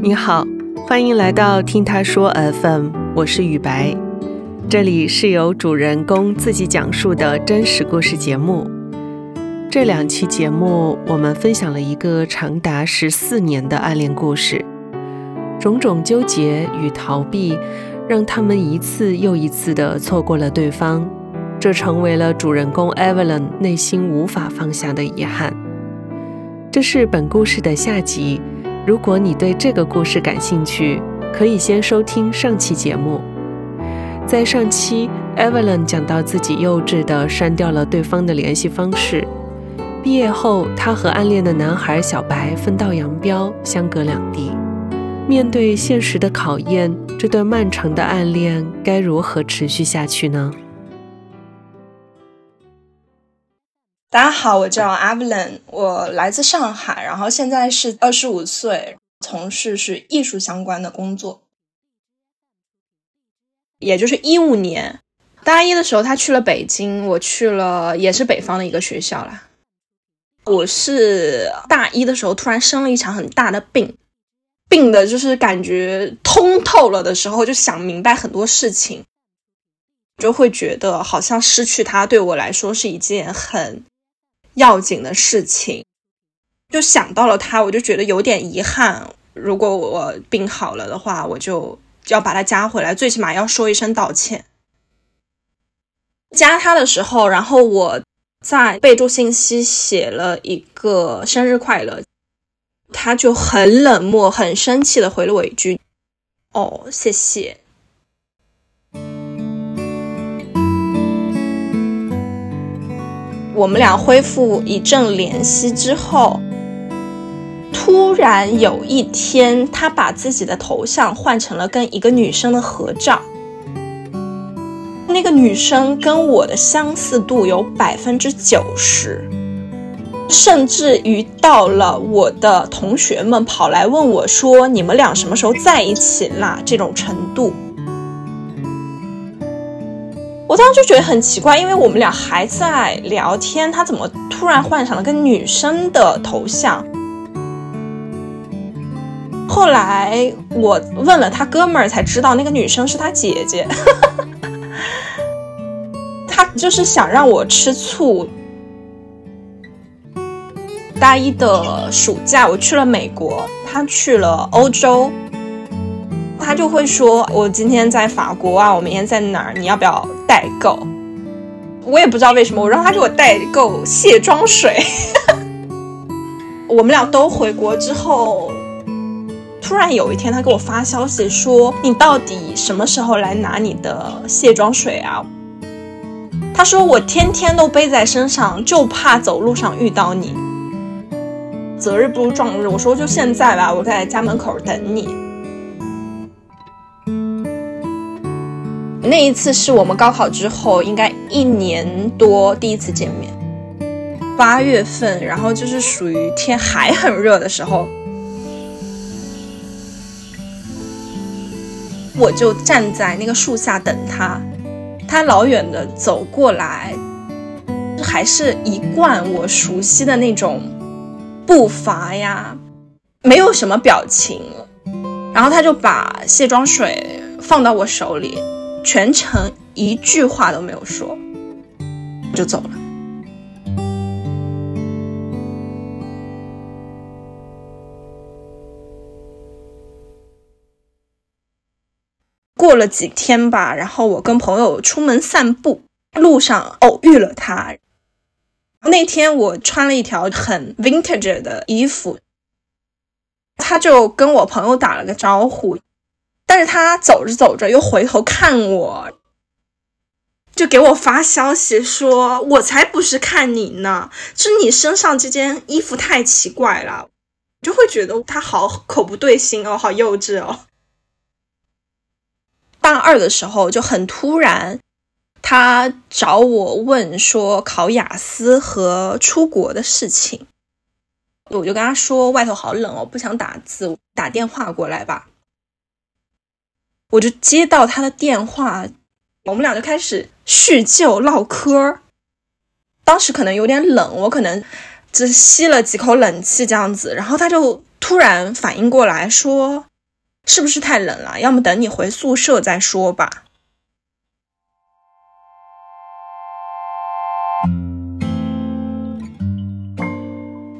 你好，欢迎来到听他说 FM，我是雨白，这里是由主人公自己讲述的真实故事节目。这两期节目，我们分享了一个长达十四年的暗恋故事，种种纠结与逃避，让他们一次又一次的错过了对方，这成为了主人公 Evelyn 内心无法放下的遗憾。这是本故事的下集。如果你对这个故事感兴趣，可以先收听上期节目。在上期，Evelyn 讲到自己幼稚地删掉了对方的联系方式。毕业后，她和暗恋的男孩小白分道扬镳，相隔两地。面对现实的考验，这段漫长的暗恋该如何持续下去呢？大家好，我叫 Evelyn，我来自上海，然后现在是二十五岁，从事是艺术相关的工作。也就是一五年大一的时候，他去了北京，我去了也是北方的一个学校啦。我是大一的时候突然生了一场很大的病，病的就是感觉通透了的时候，就想明白很多事情，就会觉得好像失去他对我来说是一件很。要紧的事情，就想到了他，我就觉得有点遗憾。如果我病好了的话，我就要把他加回来，最起码要说一声道歉。加他的时候，然后我在备注信息写了一个生日快乐，他就很冷漠、很生气的回了我一句：“哦，谢谢。”我们俩恢复一阵联系之后，突然有一天，他把自己的头像换成了跟一个女生的合照。那个女生跟我的相似度有百分之九十，甚至于到了我的同学们跑来问我说：“你们俩什么时候在一起啦？”这种程度。我当时就觉得很奇怪，因为我们俩还在聊天，他怎么突然换上了个女生的头像？后来我问了他哥们儿，才知道那个女生是他姐姐。他就是想让我吃醋。大一的暑假，我去了美国，他去了欧洲。他就会说：“我今天在法国啊，我明天在哪儿？你要不要代购？”我也不知道为什么，我让他给我代购卸妆水。我们俩都回国之后，突然有一天，他给我发消息说：“你到底什么时候来拿你的卸妆水啊？”他说：“我天天都背在身上，就怕走路上遇到你。择日不如撞日。”我说：“就现在吧，我在家门口等你。”那一次是我们高考之后，应该一年多第一次见面。八月份，然后就是属于天还很热的时候，我就站在那个树下等他。他老远的走过来，还是一贯我熟悉的那种步伐呀，没有什么表情。然后他就把卸妆水放到我手里。全程一句话都没有说，就走了。过了几天吧，然后我跟朋友出门散步，路上偶遇了他。那天我穿了一条很 vintage 的衣服，他就跟我朋友打了个招呼。但是他走着走着又回头看我，就给我发消息说：“我才不是看你呢，是你身上这件衣服太奇怪了。”就会觉得他好口不对心哦，好幼稚哦。大二的时候就很突然，他找我问说考雅思和出国的事情，我就跟他说外头好冷哦，不想打字，打电话过来吧。我就接到他的电话，我们俩就开始叙旧唠嗑。当时可能有点冷，我可能只吸了几口冷气这样子，然后他就突然反应过来说：“是不是太冷了？要么等你回宿舍再说吧。”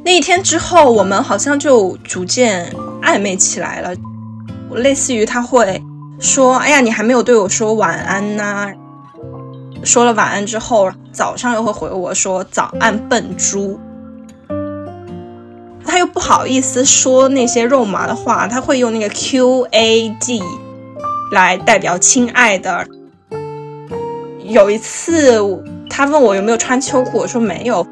那一天之后，我们好像就逐渐暧昧起来了，类似于他会说：“哎呀，你还没有对我说晚安呐。”说了晚安之后，早上又会回我说：“早安，笨猪。”他又不好意思说那些肉麻的话，他会用那个 Q A D 来代表亲爱的。有一次，他问我有没有穿秋裤，我说没有。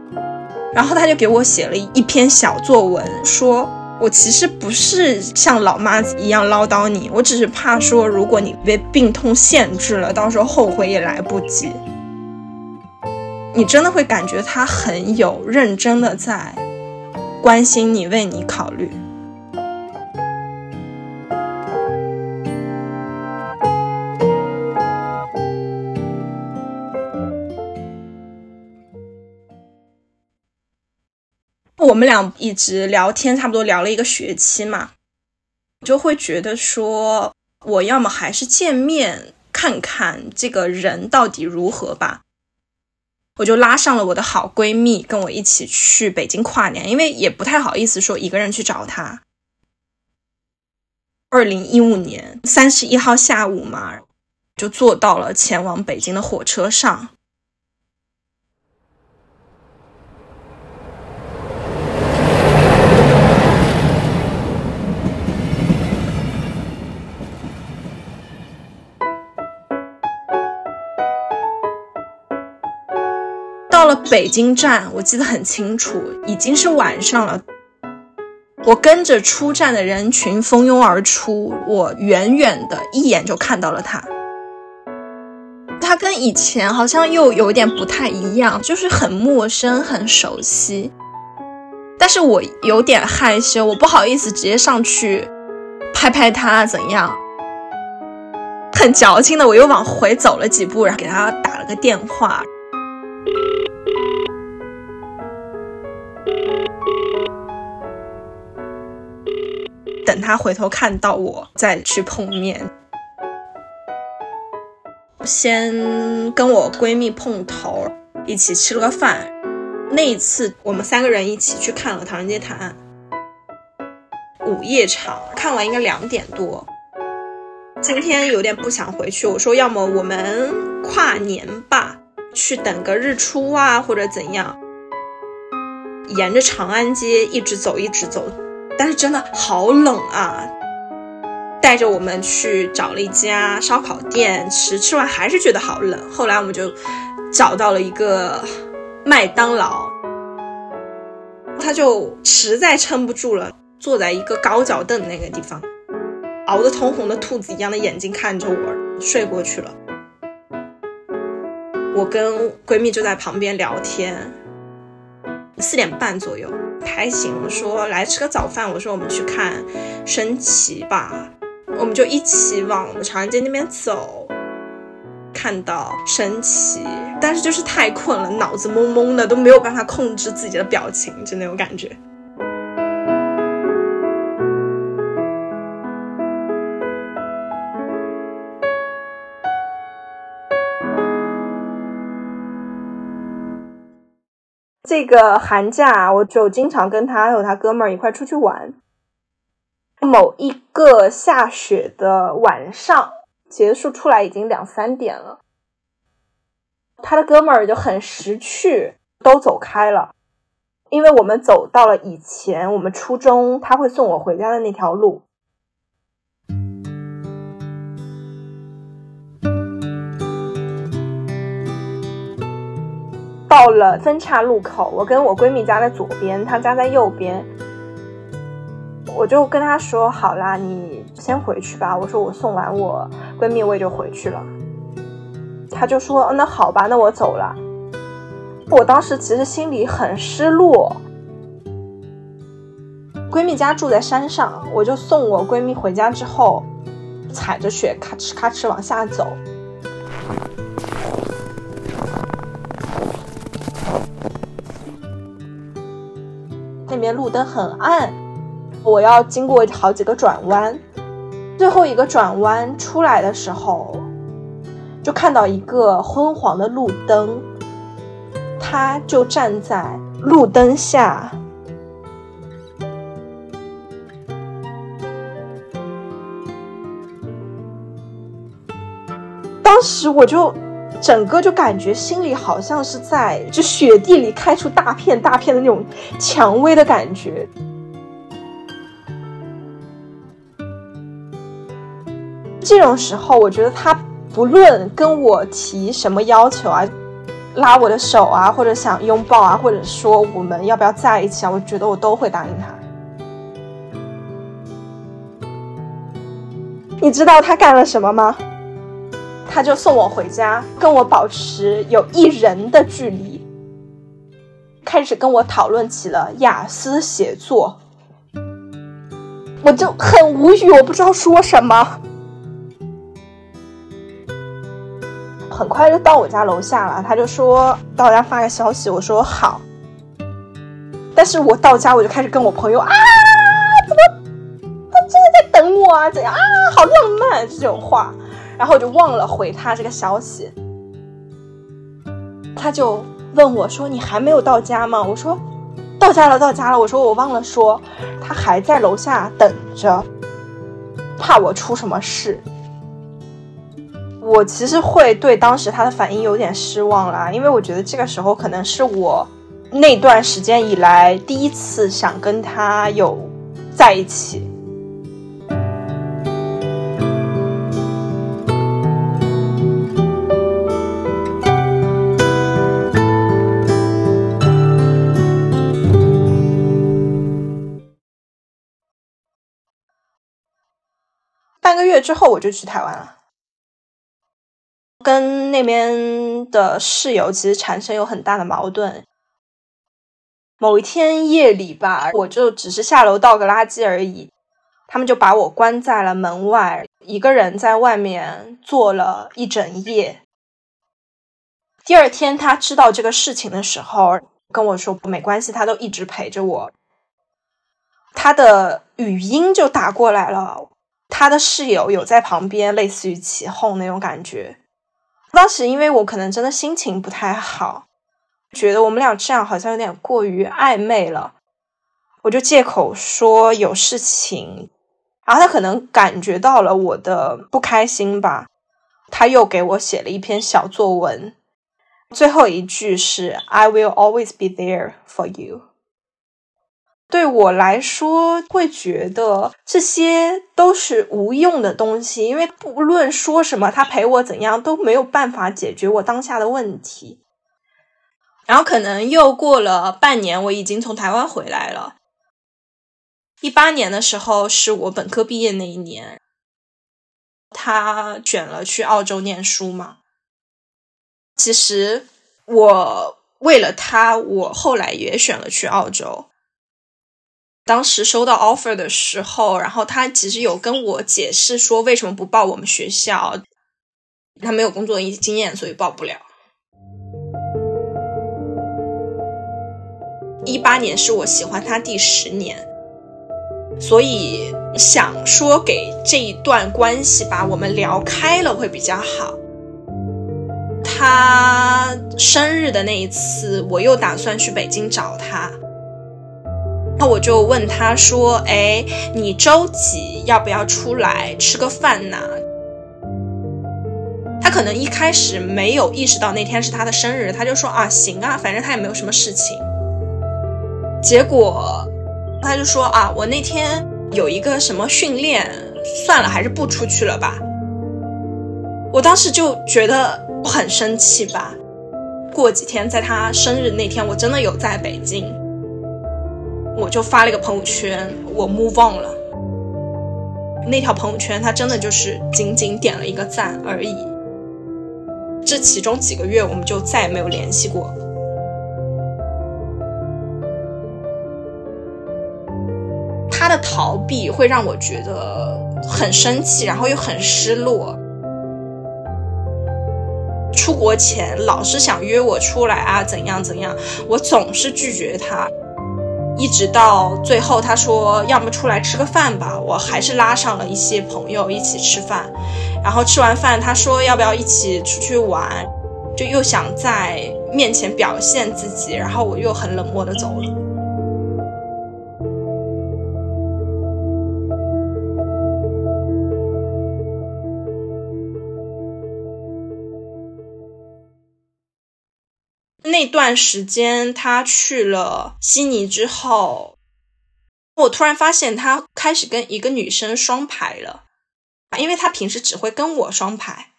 然后他就给我写了一篇小作文，说我其实不是像老妈子一样唠叨你，我只是怕说如果你被病痛限制了，到时候后悔也来不及。你真的会感觉他很有认真的在关心你，为你考虑。我们俩一直聊天，差不多聊了一个学期嘛，就会觉得说，我要么还是见面看看这个人到底如何吧。我就拉上了我的好闺蜜，跟我一起去北京跨年，因为也不太好意思说一个人去找他。二零一五年三十一号下午嘛，就坐到了前往北京的火车上。了北京站，我记得很清楚，已经是晚上了。我跟着出站的人群蜂拥而出，我远远的一眼就看到了他。他跟以前好像又有点不太一样，就是很陌生、很熟悉。但是我有点害羞，我不好意思直接上去拍拍他，怎样？很矫情的，我又往回走了几步，然后给他打了个电话。等他回头看到我，再去碰面。先跟我闺蜜碰头，一起吃了个饭。那一次，我们三个人一起去看了《唐人街探案》午夜场，看完应该两点多。今天有点不想回去，我说要么我们跨年吧，去等个日出啊，或者怎样。沿着长安街一直走，一直走。但是真的好冷啊！带着我们去找了一家烧烤店吃，吃完还是觉得好冷。后来我们就找到了一个麦当劳，他就实在撑不住了，坐在一个高脚凳那个地方，熬得通红的兔子一样的眼睛看着我睡过去了。我跟闺蜜就在旁边聊天，四点半左右。拍行，我说来吃个早饭，我说我们去看升旗吧，我们就一起往长安街那边走，看到升旗，但是就是太困了，脑子懵懵的，都没有办法控制自己的表情，就那种感觉。这个寒假，我就经常跟他还有他哥们儿一块出去玩。某一个下雪的晚上，结束出来已经两三点了。他的哥们儿就很识趣，都走开了，因为我们走到了以前我们初中他会送我回家的那条路。到了分岔路口，我跟我闺蜜家在左边，她家在右边。我就跟她说：“好啦，你先回去吧。”我说：“我送完我闺蜜，我也就回去了。”她就说：“那好吧，那我走了。”我当时其实心里很失落。闺蜜家住在山上，我就送我闺蜜回家之后，踩着雪咔哧咔哧往下走。面路灯很暗，我要经过好几个转弯，最后一个转弯出来的时候，就看到一个昏黄的路灯，他就站在路灯下。当时我就整个就感觉心里好像是在就雪地里开出大片大片的那种蔷薇的感觉。这种时候，我觉得他不论跟我提什么要求啊，拉我的手啊，或者想拥抱啊，或者说我们要不要在一起啊，我觉得我都会答应他。你知道他干了什么吗？他就送我回家，跟我保持有一人的距离，开始跟我讨论起了雅思写作。我就很无语，我不知道说什么。很快就到我家楼下了，他就说到我家发个消息，我说好。但是我到家我就开始跟我朋友啊，怎么他真的在等我啊？怎样啊？好浪漫这种话。然后我就忘了回他这个消息，他就问我说：“你还没有到家吗？”我说：“到家了，到家了。”我说：“我忘了说，他还在楼下等着，怕我出什么事。”我其实会对当时他的反应有点失望啦，因为我觉得这个时候可能是我那段时间以来第一次想跟他有在一起。之后，我就去台湾了，跟那边的室友其实产生有很大的矛盾。某一天夜里吧，我就只是下楼倒个垃圾而已，他们就把我关在了门外，一个人在外面坐了一整夜。第二天他知道这个事情的时候，跟我说没关系，他都一直陪着我。他的语音就打过来了。他的室友有在旁边，类似于起哄那种感觉。当时因为我可能真的心情不太好，觉得我们俩这样好像有点过于暧昧了，我就借口说有事情。然后他可能感觉到了我的不开心吧，他又给我写了一篇小作文，最后一句是 "I will always be there for you"。对我来说，会觉得这些都是无用的东西，因为不论说什么，他陪我怎样都没有办法解决我当下的问题。然后可能又过了半年，我已经从台湾回来了。一八年的时候是我本科毕业那一年，他选了去澳洲念书嘛。其实我为了他，我后来也选了去澳洲。当时收到 offer 的时候，然后他其实有跟我解释说为什么不报我们学校，他没有工作经验，所以报不了。一八年是我喜欢他第十年，所以想说给这一段关系把我们聊开了会比较好。他生日的那一次，我又打算去北京找他。然后我就问他说：“哎，你周几要不要出来吃个饭呢？”他可能一开始没有意识到那天是他的生日，他就说：“啊，行啊，反正他也没有什么事情。”结果他就说：“啊，我那天有一个什么训练，算了，还是不出去了吧。”我当时就觉得很生气吧。过几天在他生日那天，我真的有在北京。我就发了一个朋友圈，我 move on 了。那条朋友圈，他真的就是仅仅点了一个赞而已。这其中几个月，我们就再也没有联系过。他的逃避会让我觉得很生气，然后又很失落。出国前老是想约我出来啊，怎样怎样，我总是拒绝他。一直到最后，他说要么出来吃个饭吧，我还是拉上了一些朋友一起吃饭。然后吃完饭，他说要不要一起出去玩，就又想在面前表现自己，然后我又很冷漠的走了。那段时间，他去了悉尼之后，我突然发现他开始跟一个女生双排了，因为他平时只会跟我双排，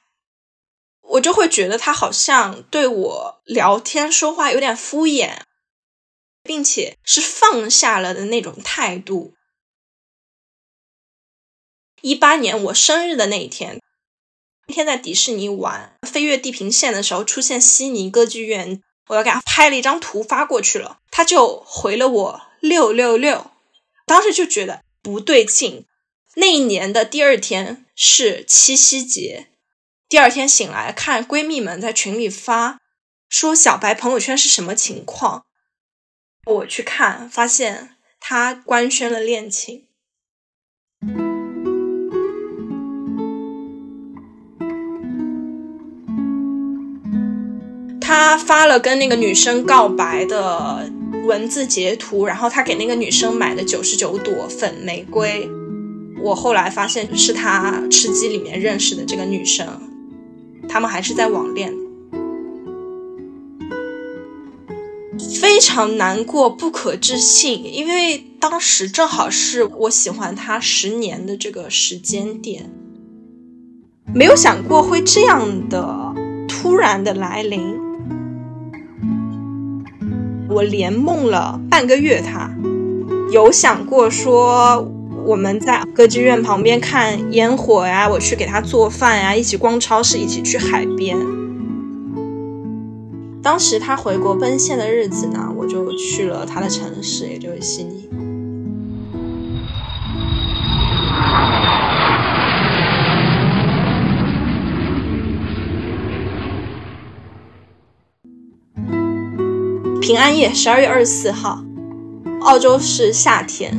我就会觉得他好像对我聊天说话有点敷衍，并且是放下了的那种态度。一八年我生日的那一天，那天在迪士尼玩飞越地平线的时候，出现悉尼歌剧院。我要给他拍了一张图发过去了，他就回了我六六六，当时就觉得不对劲。那一年的第二天是七夕节，第二天醒来看闺蜜们在群里发说小白朋友圈是什么情况，我去看发现他官宣了恋情。他发了跟那个女生告白的文字截图，然后他给那个女生买的九十九朵粉玫瑰。我后来发现是他吃鸡里面认识的这个女生，他们还是在网恋，非常难过，不可置信，因为当时正好是我喜欢他十年的这个时间点，没有想过会这样的突然的来临。我连梦了半个月，他有想过说我们在歌剧院旁边看烟火呀，我去给他做饭呀，一起逛超市，一起去海边。当时他回国奔现的日子呢，我就去了他的城市，也就是悉尼。平安夜，十二月二十四号，澳洲是夏天，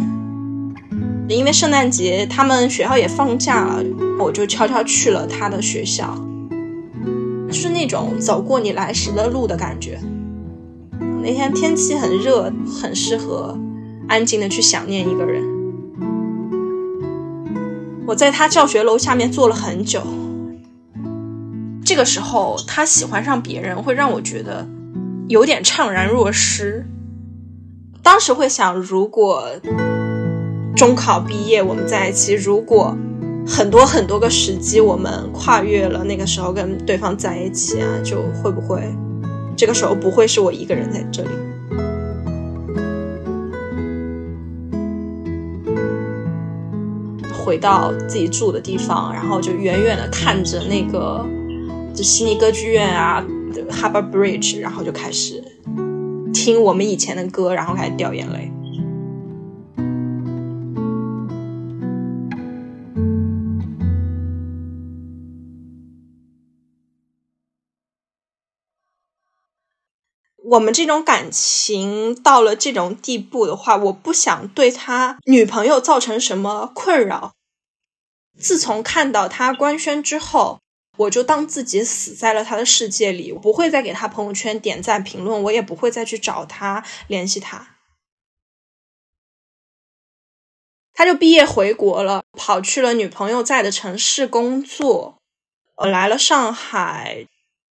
因为圣诞节他们学校也放假了，我就悄悄去了他的学校，就是那种走过你来时的路的感觉。那天天气很热，很适合安静的去想念一个人。我在他教学楼下面坐了很久，这个时候他喜欢上别人，会让我觉得。有点怅然若失。当时会想，如果中考毕业我们在一起，如果很多很多个时机我们跨越了那个时候跟对方在一起啊，就会不会这个时候不会是我一个人在这里？回到自己住的地方，然后就远远的看着那个就悉尼歌剧院啊。Harbor Bridge，然后就开始听我们以前的歌，然后开始掉眼泪。我们这种感情到了这种地步的话，我不想对他女朋友造成什么困扰。自从看到他官宣之后。我就当自己死在了他的世界里，我不会再给他朋友圈点赞评论，我也不会再去找他联系他。他就毕业回国了，跑去了女朋友在的城市工作。我来了上海，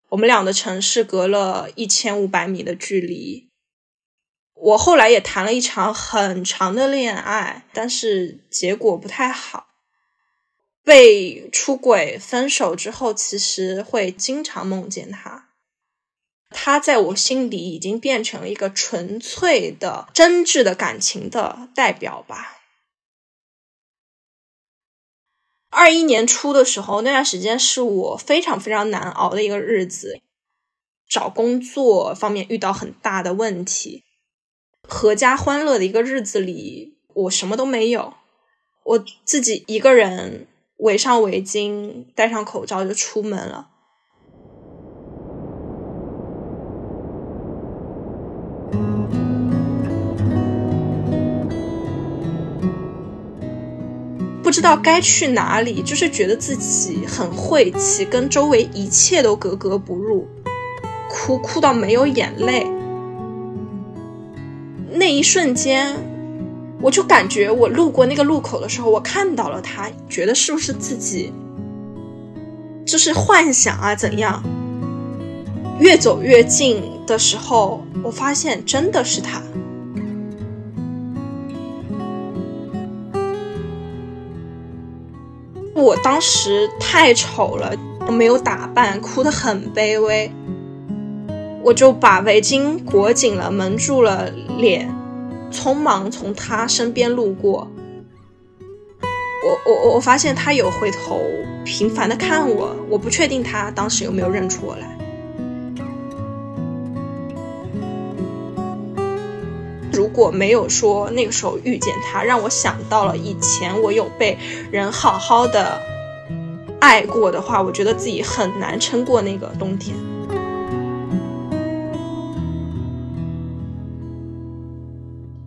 我们俩的城市隔了一千五百米的距离。我后来也谈了一场很长的恋爱，但是结果不太好。被出轨分手之后，其实会经常梦见他。他在我心里已经变成了一个纯粹的、真挚的感情的代表吧。二一年初的时候，那段时间是我非常非常难熬的一个日子，找工作方面遇到很大的问题，阖家欢乐的一个日子里，我什么都没有，我自己一个人。围上围巾戴上口罩就出门了。不知道该去哪里就是觉得自己很晦气跟周围一切都格格不入哭哭到没有眼泪。那一瞬间我就感觉我路过那个路口的时候，我看到了他，觉得是不是自己就是幻想啊？怎样？越走越近的时候，我发现真的是他。我当时太丑了，我没有打扮，哭得很卑微。我就把围巾裹紧了，蒙住了脸，匆忙从他身边路过。我我我发现他有回头频繁的看我，我不确定他当时有没有认出我来。如果没有说那个时候遇见他，让我想到了以前我有被人好好的爱过的话，我觉得自己很难撑过那个冬天。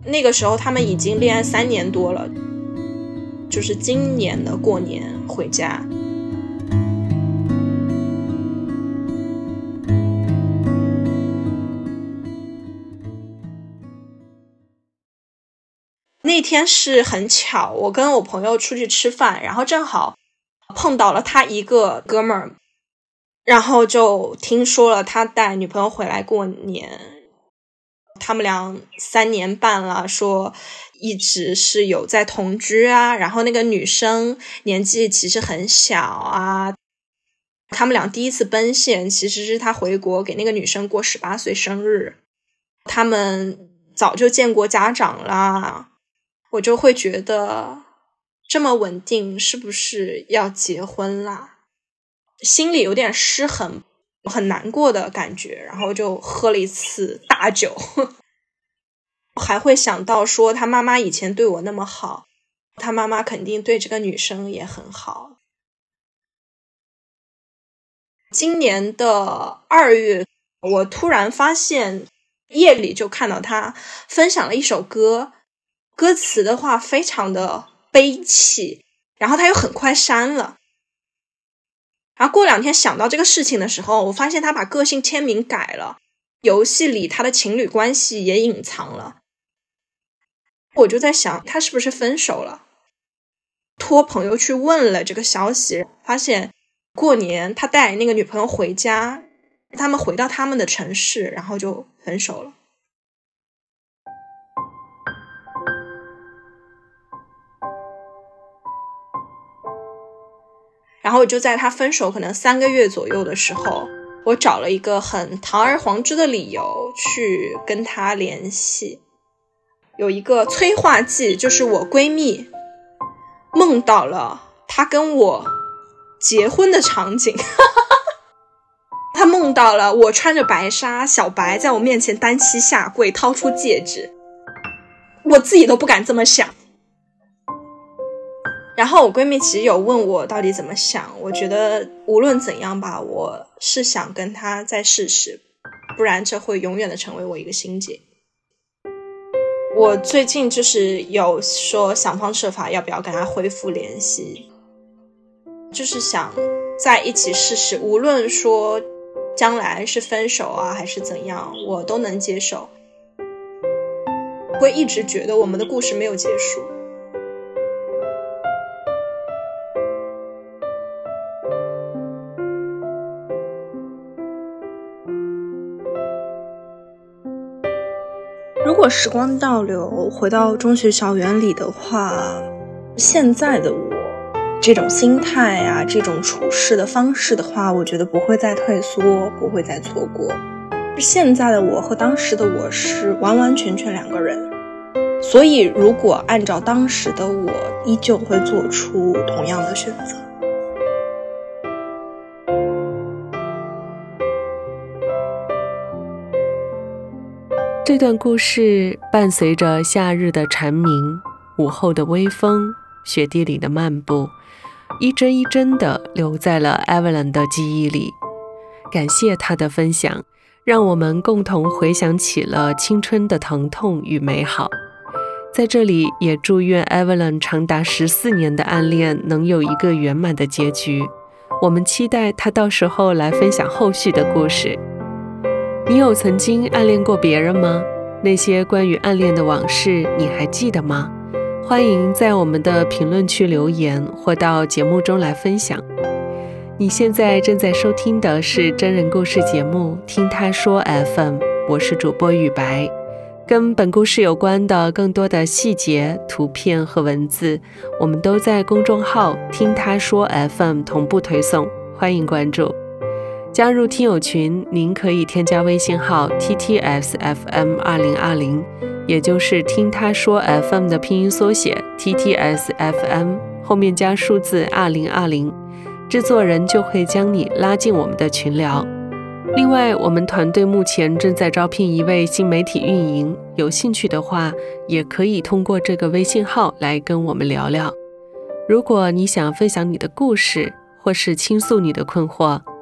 那个时候他们已经恋爱三年多了，就是今年的过年回家。那天是很巧，我跟我朋友出去吃饭，然后正好碰到了他一个哥们儿，然后就听说了他带女朋友回来过年。他们俩三年半了，说一直是有在同居啊。然后那个女生年纪其实很小啊。他们俩第一次奔现，其实是他回国给那个女生过十八岁生日。他们早就见过家长啦，我就会觉得这么稳定，是不是要结婚啦？心里有点失衡。很难过的感觉，然后就喝了一次大酒，还会想到说他妈妈以前对我那么好，他妈妈肯定对这个女生也很好。今年的二月，我突然发现夜里就看到他分享了一首歌，歌词的话非常的悲戚，然后他又很快删了。然后过两天想到这个事情的时候，我发现他把个性签名改了，游戏里他的情侣关系也隐藏了。我就在想，他是不是分手了？托朋友去问了这个消息，发现过年他带那个女朋友回家，他们回到他们的城市，然后就分手了。然后我就在他分手可能三个月左右的时候，我找了一个很堂而皇之的理由去跟他联系。有一个催化剂，就是我闺蜜梦到了他跟我结婚的场景。她梦到了我穿着白纱，小白在我面前单膝下跪，掏出戒指。我自己都不敢这么想。然后我闺蜜其实有问我到底怎么想，我觉得无论怎样吧，我是想跟他再试试，不然这会永远的成为我一个心结。我最近就是有说想方设法要不要跟他恢复联系，就是想在一起试试，无论说将来是分手啊还是怎样，我都能接受。会一直觉得我们的故事没有结束。时光倒流，回到中学校园里的话，现在的我这种心态啊，这种处事的方式的话，我觉得不会再退缩，不会再错过。现在的我和当时的我是完完全全两个人，所以如果按照当时的我，依旧会做出同样的选择。这段故事伴随着夏日的蝉鸣、午后的微风、雪地里的漫步，一帧一帧地留在了 Evelyn 的记忆里。感谢她的分享，让我们共同回想起了青春的疼痛与美好。在这里也祝愿 Evelyn 长达十四年的暗恋能有一个圆满的结局。我们期待他到时候来分享后续的故事。你有曾经暗恋过别人吗？那些关于暗恋的往事，你还记得吗？欢迎在我们的评论区留言，或到节目中来分享。你现在正在收听的是真人故事节目《听他说 FM》，我是主播雨白。跟本故事有关的更多的细节、图片和文字，我们都在公众号“听他说 FM” 同步推送，欢迎关注。加入听友群，您可以添加微信号 ttsfm 二零二零，也就是听他说 FM 的拼音缩写 ttsfm 后面加数字二零二零，制作人就会将你拉进我们的群聊。另外，我们团队目前正在招聘一位新媒体运营，有兴趣的话，也可以通过这个微信号来跟我们聊聊。如果你想分享你的故事，或是倾诉你的困惑，